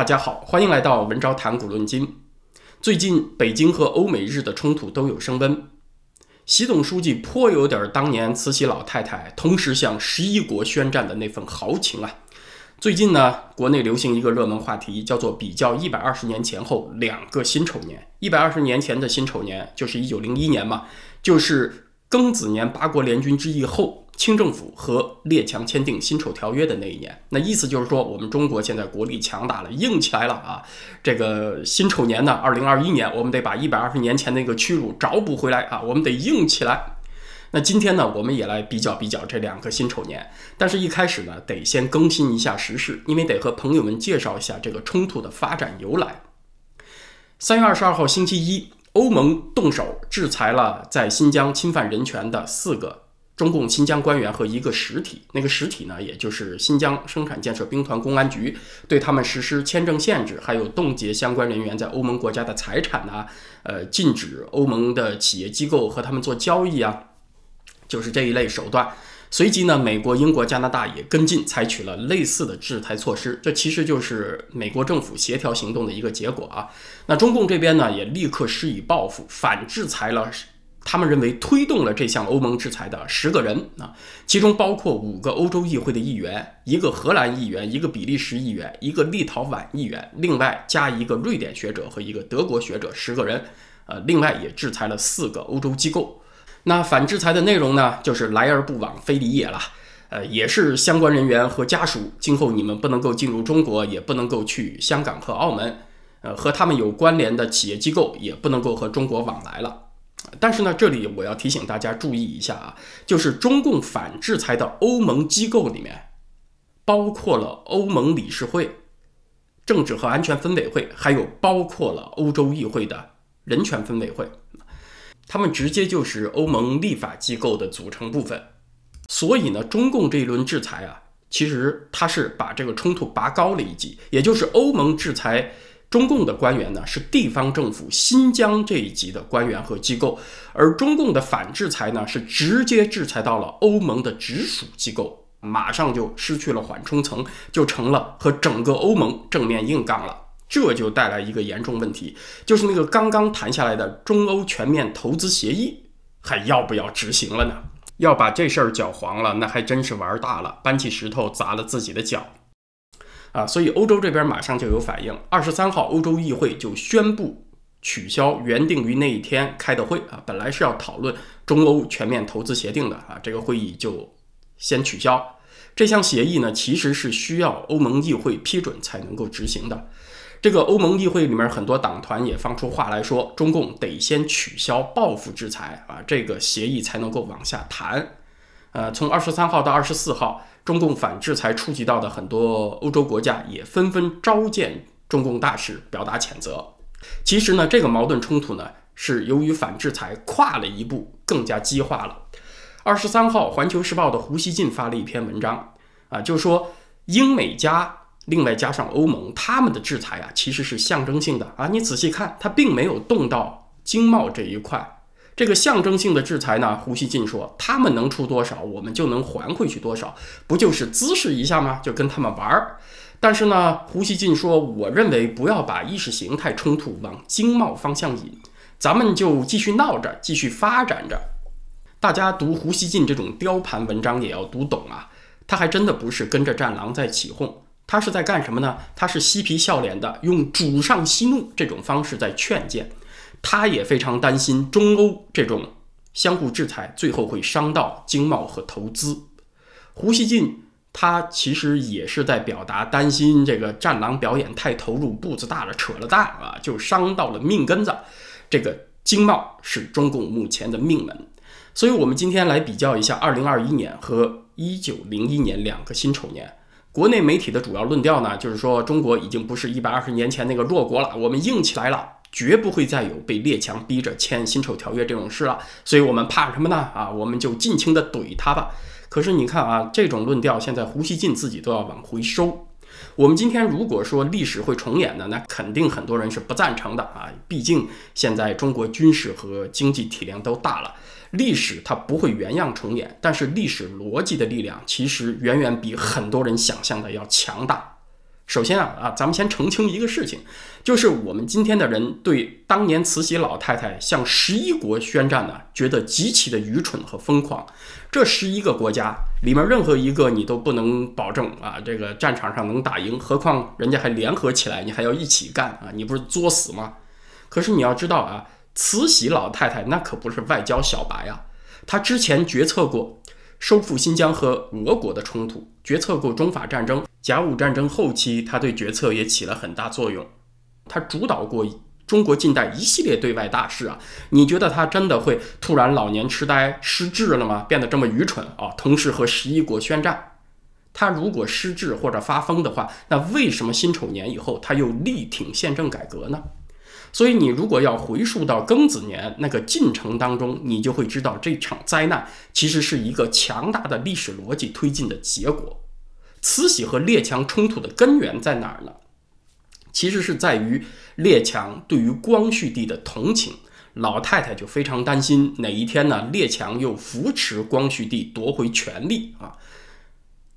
大家好，欢迎来到文昭谈古论今。最近北京和欧美日的冲突都有升温，习总书记颇有点当年慈禧老太太同时向十一国宣战的那份豪情啊。最近呢，国内流行一个热门话题，叫做比较一百二十年前后两个辛丑年。一百二十年前的辛丑年就是一九零一年嘛，就是庚子年八国联军之役后。清政府和列强签订辛丑条约的那一年，那意思就是说，我们中国现在国力强大了，硬起来了啊！这个辛丑年呢，二零二一年，我们得把一百二十年前那个屈辱找补回来啊！我们得硬起来。那今天呢，我们也来比较比较这两个辛丑年，但是一开始呢，得先更新一下时事，因为得和朋友们介绍一下这个冲突的发展由来。三月二十二号星期一，欧盟动手制裁了在新疆侵犯人权的四个。中共新疆官员和一个实体，那个实体呢，也就是新疆生产建设兵团公安局，对他们实施签证限制，还有冻结相关人员在欧盟国家的财产呐，呃，禁止欧盟的企业机构和他们做交易啊，就是这一类手段。随即呢，美国、英国、加拿大也跟进，采取了类似的制裁措施。这其实就是美国政府协调行动的一个结果啊。那中共这边呢，也立刻施以报复，反制裁了。他们认为推动了这项欧盟制裁的十个人啊，其中包括五个欧洲议会的议员，一个荷兰议员，一个比利时议员，一个立陶宛议员，另外加一个瑞典学者和一个德国学者，十个人。呃，另外也制裁了四个欧洲机构。那反制裁的内容呢，就是来而不往非礼也了。呃，也是相关人员和家属，今后你们不能够进入中国，也不能够去香港和澳门。呃，和他们有关联的企业机构也不能够和中国往来了。但是呢，这里我要提醒大家注意一下啊，就是中共反制裁的欧盟机构里面，包括了欧盟理事会、政治和安全分委会，还有包括了欧洲议会的人权分委会，他们直接就是欧盟立法机构的组成部分。所以呢，中共这一轮制裁啊，其实它是把这个冲突拔高了一级，也就是欧盟制裁。中共的官员呢是地方政府新疆这一级的官员和机构，而中共的反制裁呢是直接制裁到了欧盟的直属机构，马上就失去了缓冲层，就成了和整个欧盟正面硬杠了。这就带来一个严重问题，就是那个刚刚谈下来的中欧全面投资协议还要不要执行了呢？要把这事儿搅黄了，那还真是玩大了，搬起石头砸了自己的脚。啊，所以欧洲这边马上就有反应。二十三号，欧洲议会就宣布取消原定于那一天开的会啊，本来是要讨论中欧全面投资协定的啊，这个会议就先取消。这项协议呢，其实是需要欧盟议会批准才能够执行的。这个欧盟议会里面很多党团也放出话来说，中共得先取消报复制裁啊，这个协议才能够往下谈。呃，从二十三号到二十四号。中共反制裁触及到的很多欧洲国家也纷纷召见中共大使，表达谴责。其实呢，这个矛盾冲突呢，是由于反制裁跨了一步，更加激化了。二十三号，《环球时报》的胡锡进发了一篇文章，啊，就说英美加，另外加上欧盟，他们的制裁啊，其实是象征性的啊。你仔细看，它并没有动到经贸这一块。这个象征性的制裁呢？胡锡进说，他们能出多少，我们就能还回去多少，不就是姿势一下吗？就跟他们玩儿。但是呢，胡锡进说，我认为不要把意识形态冲突往经贸方向引，咱们就继续闹着，继续发展着。大家读胡锡进这种雕盘文章也要读懂啊，他还真的不是跟着战狼在起哄，他是在干什么呢？他是嬉皮笑脸的，用主上息怒这种方式在劝谏。他也非常担心中欧这种相互制裁，最后会伤到经贸和投资。胡锡进他其实也是在表达担心，这个战狼表演太投入，步子大了，扯了淡啊，就伤到了命根子。这个经贸是中共目前的命门，所以我们今天来比较一下二零二一年和一九零一年两个辛丑年。国内媒体的主要论调呢，就是说中国已经不是一百二十年前那个弱国了，我们硬起来了。绝不会再有被列强逼着签辛丑条约这种事了，所以我们怕什么呢？啊，我们就尽情的怼他吧。可是你看啊，这种论调现在胡锡进自己都要往回收。我们今天如果说历史会重演的，那肯定很多人是不赞成的啊。毕竟现在中国军事和经济体量都大了，历史它不会原样重演。但是历史逻辑的力量其实远远比很多人想象的要强大。首先啊啊，咱们先澄清一个事情，就是我们今天的人对当年慈禧老太太向十一国宣战呢，觉得极其的愚蠢和疯狂。这十一个国家里面任何一个你都不能保证啊，这个战场上能打赢，何况人家还联合起来，你还要一起干啊，你不是作死吗？可是你要知道啊，慈禧老太太那可不是外交小白啊，她之前决策过收复新疆和俄国的冲突，决策过中法战争。甲午战争后期，他对决策也起了很大作用，他主导过中国近代一系列对外大事啊。你觉得他真的会突然老年痴呆失智了吗？变得这么愚蠢啊？同时和十一国宣战，他如果失智或者发疯的话，那为什么辛丑年以后他又力挺宪政改革呢？所以你如果要回溯到庚子年那个进程当中，你就会知道这场灾难其实是一个强大的历史逻辑推进的结果。慈禧和列强冲突的根源在哪儿呢？其实是在于列强对于光绪帝的同情，老太太就非常担心哪一天呢，列强又扶持光绪帝夺回权力啊。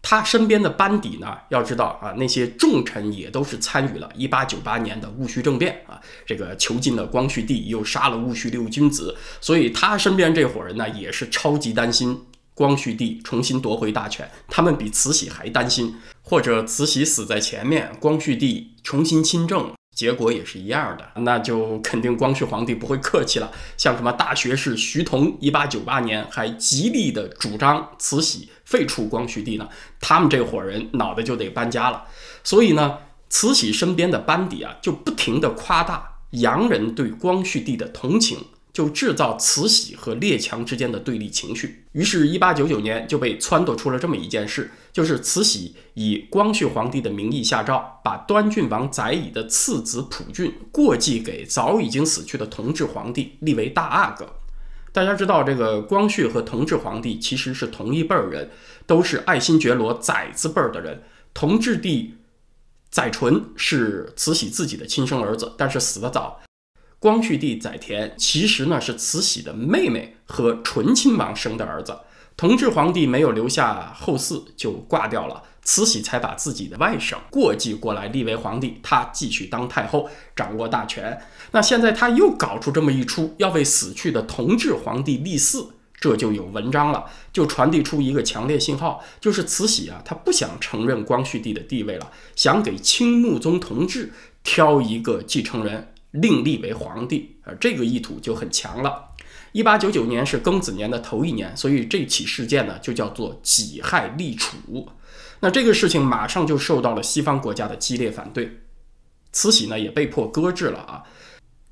他身边的班底呢，要知道啊，那些重臣也都是参与了1898年的戊戌政变啊，这个囚禁了光绪帝，又杀了戊戌六君子，所以他身边这伙人呢，也是超级担心。光绪帝重新夺回大权，他们比慈禧还担心，或者慈禧死在前面，光绪帝重新亲政，结果也是一样的，那就肯定光绪皇帝不会客气了。像什么大学士徐桐，一八九八年还极力的主张慈禧废除光绪帝呢，他们这伙人脑袋就得搬家了。所以呢，慈禧身边的班底啊，就不停的夸大洋人对光绪帝的同情。就制造慈禧和列强之间的对立情绪，于是1899年就被撺掇出了这么一件事，就是慈禧以光绪皇帝的名义下诏，把端郡王载乙的次子溥俊过继给早已经死去的同治皇帝，立为大阿哥。大家知道，这个光绪和同治皇帝其实是同一辈儿人，都是爱新觉罗载字辈儿的人。同治帝载淳是慈禧自己的亲生儿子，但是死得早。光绪帝载湉其实呢是慈禧的妹妹和醇亲王生的儿子，同治皇帝没有留下后嗣就挂掉了，慈禧才把自己的外甥过继过来立为皇帝，他继续当太后，掌握大权。那现在他又搞出这么一出，要为死去的同治皇帝立嗣，这就有文章了，就传递出一个强烈信号，就是慈禧啊，她不想承认光绪帝的地位了，想给清穆宗同治 挑一个继承人。另立为皇帝，啊，这个意图就很强了。一八九九年是庚子年的头一年，所以这起事件呢就叫做己亥立储。那这个事情马上就受到了西方国家的激烈反对，慈禧呢也被迫搁置了啊。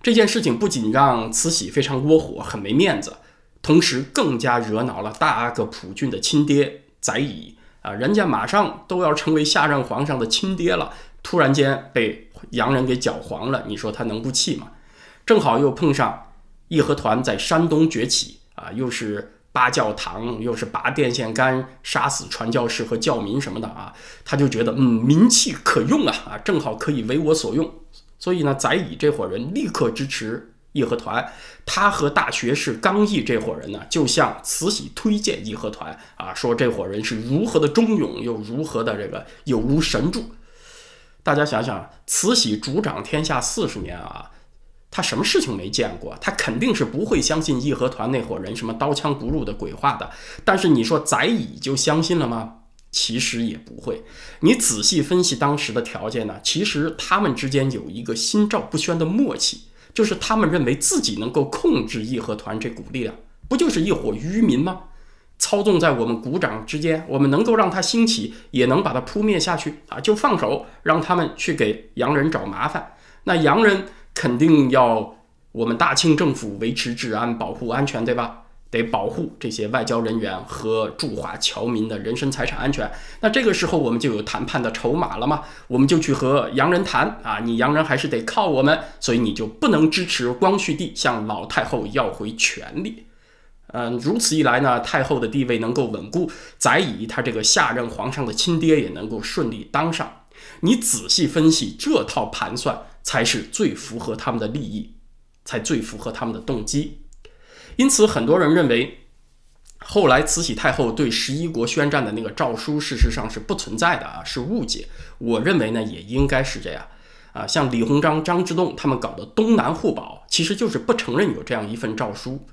这件事情不仅让慈禧非常窝火，很没面子，同时更加惹恼了大阿哥溥俊的亲爹载乙啊，人家马上都要成为下任皇上的亲爹了，突然间被。洋人给搅黄了，你说他能不气吗？正好又碰上义和团在山东崛起啊，又是扒教堂，又是拔电线杆，杀死传教士和教民什么的啊，他就觉得嗯，民气可用啊啊，正好可以为我所用。所以呢，载乙这伙人立刻支持义和团，他和大学士刚毅这伙人呢，就向慈禧推荐义和团啊，说这伙人是如何的忠勇，又如何的这个有如神助。大家想想，慈禧主掌天下四十年啊，她什么事情没见过？她肯定是不会相信义和团那伙人什么刀枪不入的鬼话的。但是你说载乙就相信了吗？其实也不会。你仔细分析当时的条件呢，其实他们之间有一个心照不宣的默契，就是他们认为自己能够控制义和团这股力量，不就是一伙愚民吗？操纵在我们鼓掌之间，我们能够让它兴起，也能把它扑灭下去啊！就放手，让他们去给洋人找麻烦。那洋人肯定要我们大清政府维持治安、保护安全，对吧？得保护这些外交人员和驻华侨民的人身财产安全。那这个时候，我们就有谈判的筹码了嘛？我们就去和洋人谈啊！你洋人还是得靠我们，所以你就不能支持光绪帝向老太后要回权力。嗯，如此一来呢，太后的地位能够稳固，载乙他这个下任皇上的亲爹也能够顺利当上。你仔细分析这套盘算，才是最符合他们的利益，才最符合他们的动机。因此，很多人认为，后来慈禧太后对十一国宣战的那个诏书，事实上是不存在的啊，是误解。我认为呢，也应该是这样啊。像李鸿章、张之洞他们搞的东南互保，其实就是不承认有这样一份诏书。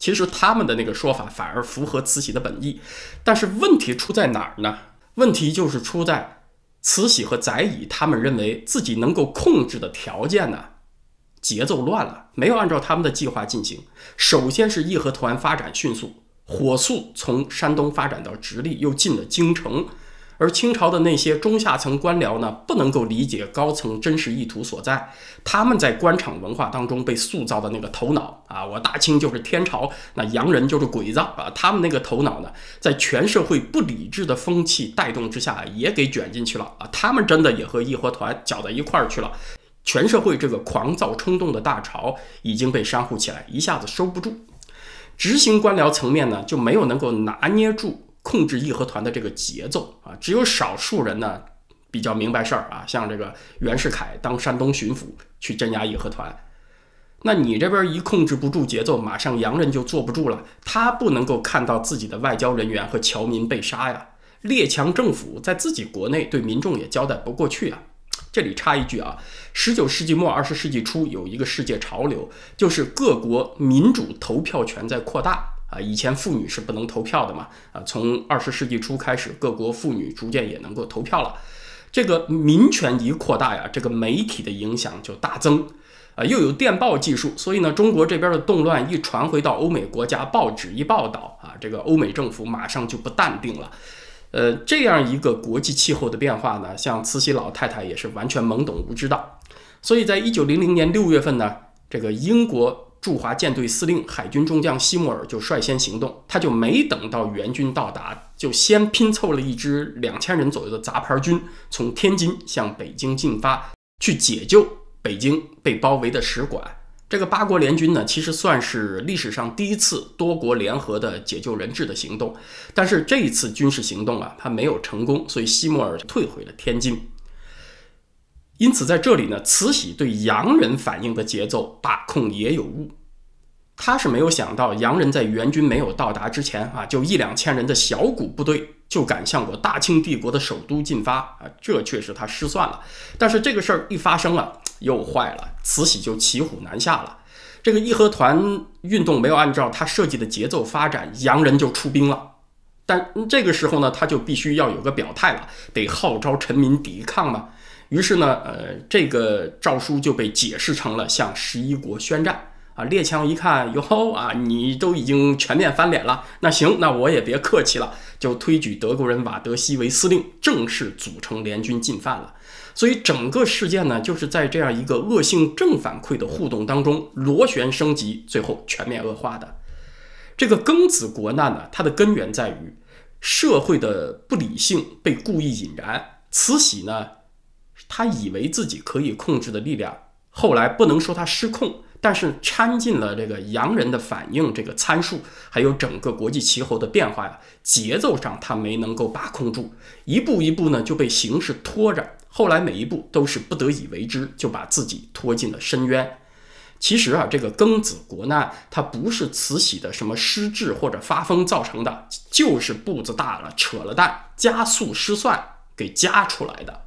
其实他们的那个说法反而符合慈禧的本意，但是问题出在哪儿呢？问题就是出在慈禧和载乙他们认为自己能够控制的条件呢，节奏乱了，没有按照他们的计划进行。首先是义和团发展迅速。火速从山东发展到直隶，又进了京城，而清朝的那些中下层官僚呢，不能够理解高层真实意图所在。他们在官场文化当中被塑造的那个头脑啊，我大清就是天朝，那洋人就是鬼子啊，他们那个头脑呢，在全社会不理智的风气带动之下，也给卷进去了啊。他们真的也和义和团搅到一块儿去了。全社会这个狂躁冲动的大潮已经被煽乎起来，一下子收不住。执行官僚层面呢，就没有能够拿捏住控制义和团的这个节奏啊，只有少数人呢比较明白事儿啊，像这个袁世凯当山东巡抚去镇压义和团，那你这边一控制不住节奏，马上洋人就坐不住了，他不能够看到自己的外交人员和侨民被杀呀，列强政府在自己国内对民众也交代不过去啊。这里插一句啊，十九世纪末二十世纪初有一个世界潮流，就是各国民主投票权在扩大啊。以前妇女是不能投票的嘛啊，从二十世纪初开始，各国妇女逐渐也能够投票了。这个民权一扩大呀，这个媒体的影响就大增啊，又有电报技术，所以呢，中国这边的动乱一传回到欧美国家，报纸一报道啊，这个欧美政府马上就不淡定了。呃，这样一个国际气候的变化呢，像慈禧老太太也是完全懵懂无知的。所以在一九零零年六月份呢，这个英国驻华舰队司令海军中将西莫尔就率先行动，他就没等到援军到达，就先拼凑了一支两千人左右的杂牌军，从天津向北京进发，去解救北京被包围的使馆。这个八国联军呢，其实算是历史上第一次多国联合的解救人质的行动，但是这一次军事行动啊，它没有成功，所以西莫尔退回了天津。因此，在这里呢，慈禧对洋人反应的节奏把控也有误。他是没有想到，洋人在援军没有到达之前啊，就一两千人的小股部队就敢向我大清帝国的首都进发啊，这确实他失算了。但是这个事儿一发生了，又坏了，慈禧就骑虎难下了。这个义和团运动没有按照他设计的节奏发展，洋人就出兵了。但这个时候呢，他就必须要有个表态了，得号召臣民抵抗嘛。于是呢，呃，这个诏书就被解释成了向十一国宣战。啊，列强一看，哟啊，你都已经全面翻脸了，那行，那我也别客气了，就推举德国人瓦德西为司令，正式组成联军进犯了。所以整个事件呢，就是在这样一个恶性正反馈的互动当中螺旋升级，最后全面恶化的。这个庚子国难呢，它的根源在于社会的不理性被故意引燃。慈禧呢，他以为自己可以控制的力量，后来不能说他失控。但是掺进了这个洋人的反应这个参数，还有整个国际气候的变化呀，节奏上他没能够把控住，一步一步呢就被形势拖着，后来每一步都是不得已为之，就把自己拖进了深渊。其实啊，这个庚子国难，它不是慈禧的什么失智或者发疯造成的，就是步子大了，扯了蛋，加速失算给加出来的。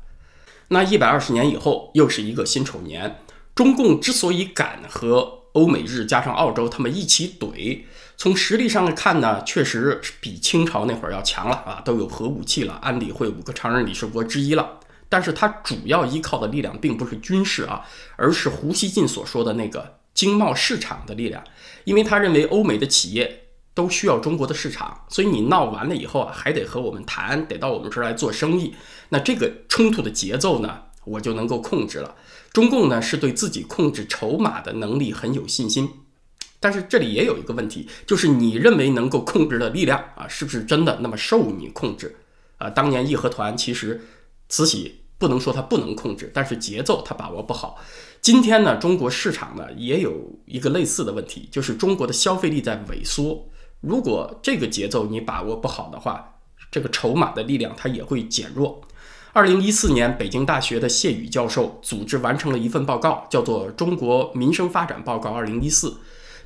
那一百二十年以后，又是一个辛丑年。中共之所以敢和欧美日加上澳洲他们一起怼，从实力上看呢，确实是比清朝那会儿要强了啊，都有核武器了，安理会五个常任理事国之一了。但是它主要依靠的力量并不是军事啊，而是胡锡进所说的那个经贸市场的力量，因为他认为欧美的企业都需要中国的市场，所以你闹完了以后啊，还得和我们谈，得到我们这儿来做生意。那这个冲突的节奏呢，我就能够控制了。中共呢是对自己控制筹码的能力很有信心，但是这里也有一个问题，就是你认为能够控制的力量啊，是不是真的那么受你控制？啊，当年义和团其实慈禧不能说他不能控制，但是节奏他把握不好。今天呢，中国市场呢也有一个类似的问题，就是中国的消费力在萎缩。如果这个节奏你把握不好的话，这个筹码的力量它也会减弱。二零一四年，北京大学的谢宇教授组织完成了一份报告，叫做《中国民生发展报告二零一四》。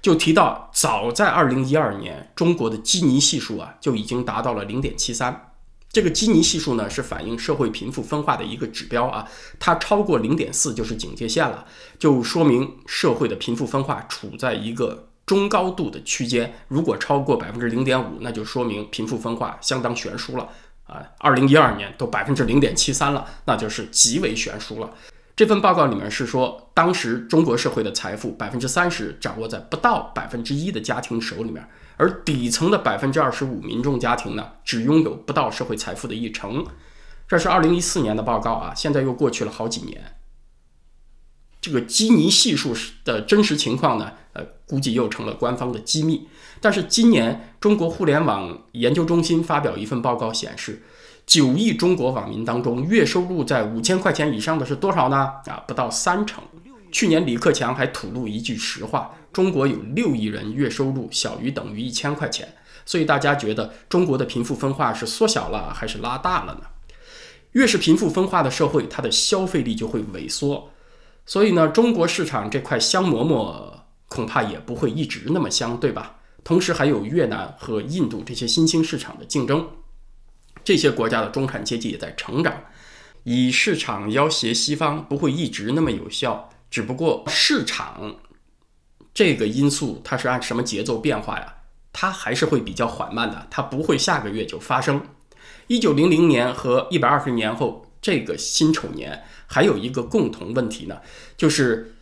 就提到，早在二零一二年，中国的基尼系数啊就已经达到了零点七三。这个基尼系数呢，是反映社会贫富分化的一个指标啊，它超过零点四就是警戒线了，就说明社会的贫富分化处在一个中高度的区间。如果超过百分之零点五，那就说明贫富分化相当悬殊了啊。二零一二年都百分之零点七三了，那就是极为悬殊了。这份报告里面是说，当时中国社会的财富百分之三十掌握在不到百分之一的家庭手里面，而底层的百分之二十五民众家庭呢，只拥有不到社会财富的一成。这是二零一四年的报告啊，现在又过去了好几年。这个基尼系数的真实情况呢，呃，估计又成了官方的机密。但是今年中国互联网研究中心发表一份报告显示。九亿中国网民当中，月收入在五千块钱以上的是多少呢？啊，不到三成。去年李克强还吐露一句实话：中国有六亿人月收入小于等于一千块钱。所以大家觉得中国的贫富分化是缩小了还是拉大了呢？越是贫富分化的社会，它的消费力就会萎缩。所以呢，中国市场这块香馍馍恐怕也不会一直那么香，对吧？同时还有越南和印度这些新兴市场的竞争。这些国家的中产阶级也在成长，以市场要挟西方不会一直那么有效，只不过市场这个因素它是按什么节奏变化呀？它还是会比较缓慢的，它不会下个月就发生。一九零零年和一百二十年后这个辛丑年还有一个共同问题呢，就是。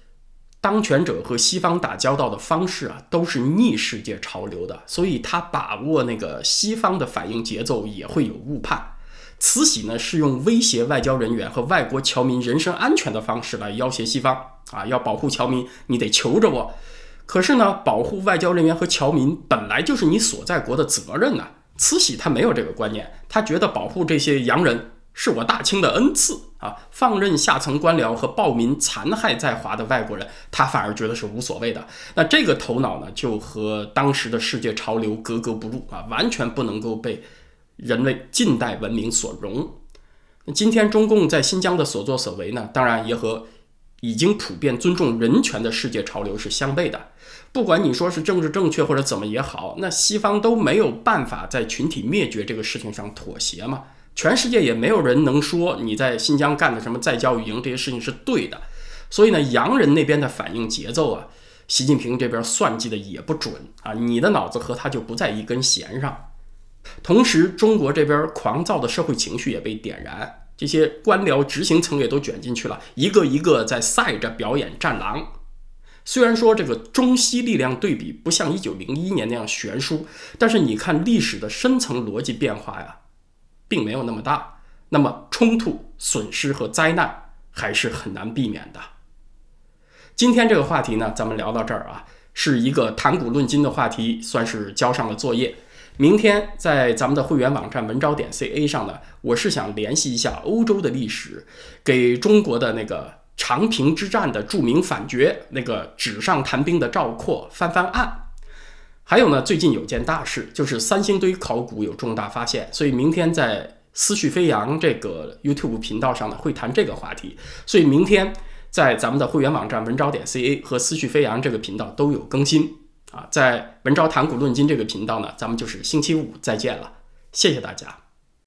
当权者和西方打交道的方式啊，都是逆世界潮流的，所以他把握那个西方的反应节奏也会有误判。慈禧呢是用威胁外交人员和外国侨民人身安全的方式来要挟西方啊，要保护侨民，你得求着我。可是呢，保护外交人员和侨民本来就是你所在国的责任呐。慈禧她没有这个观念，她觉得保护这些洋人。是我大清的恩赐啊！放任下层官僚和暴民残害在华的外国人，他反而觉得是无所谓的。那这个头脑呢，就和当时的世界潮流格格不入啊，完全不能够被人类近代文明所容。那今天中共在新疆的所作所为呢，当然也和已经普遍尊重人权的世界潮流是相悖的。不管你说是政治正确或者怎么也好，那西方都没有办法在群体灭绝这个事情上妥协嘛。全世界也没有人能说你在新疆干的什么再教育营这些事情是对的，所以呢，洋人那边的反应节奏啊，习近平这边算计的也不准啊，你的脑子和他就不在一根弦上。同时，中国这边狂躁的社会情绪也被点燃，这些官僚执行层也都卷进去了，一个一个在赛着表演战狼。虽然说这个中西力量对比不像一九零一年那样悬殊，但是你看历史的深层逻辑变化呀。并没有那么大，那么冲突、损失和灾难还是很难避免的。今天这个话题呢，咱们聊到这儿啊，是一个谈古论今的话题，算是交上了作业。明天在咱们的会员网站文昭点 ca 上呢，我是想联系一下欧洲的历史，给中国的那个长平之战的著名反决，那个纸上谈兵的赵括翻翻案。还有呢，最近有件大事，就是三星堆考古有重大发现，所以明天在思绪飞扬这个 YouTube 频道上呢会谈这个话题。所以明天在咱们的会员网站文昭点 ca 和思绪飞扬这个频道都有更新啊。在文昭谈古论今这个频道呢，咱们就是星期五再见了，谢谢大家。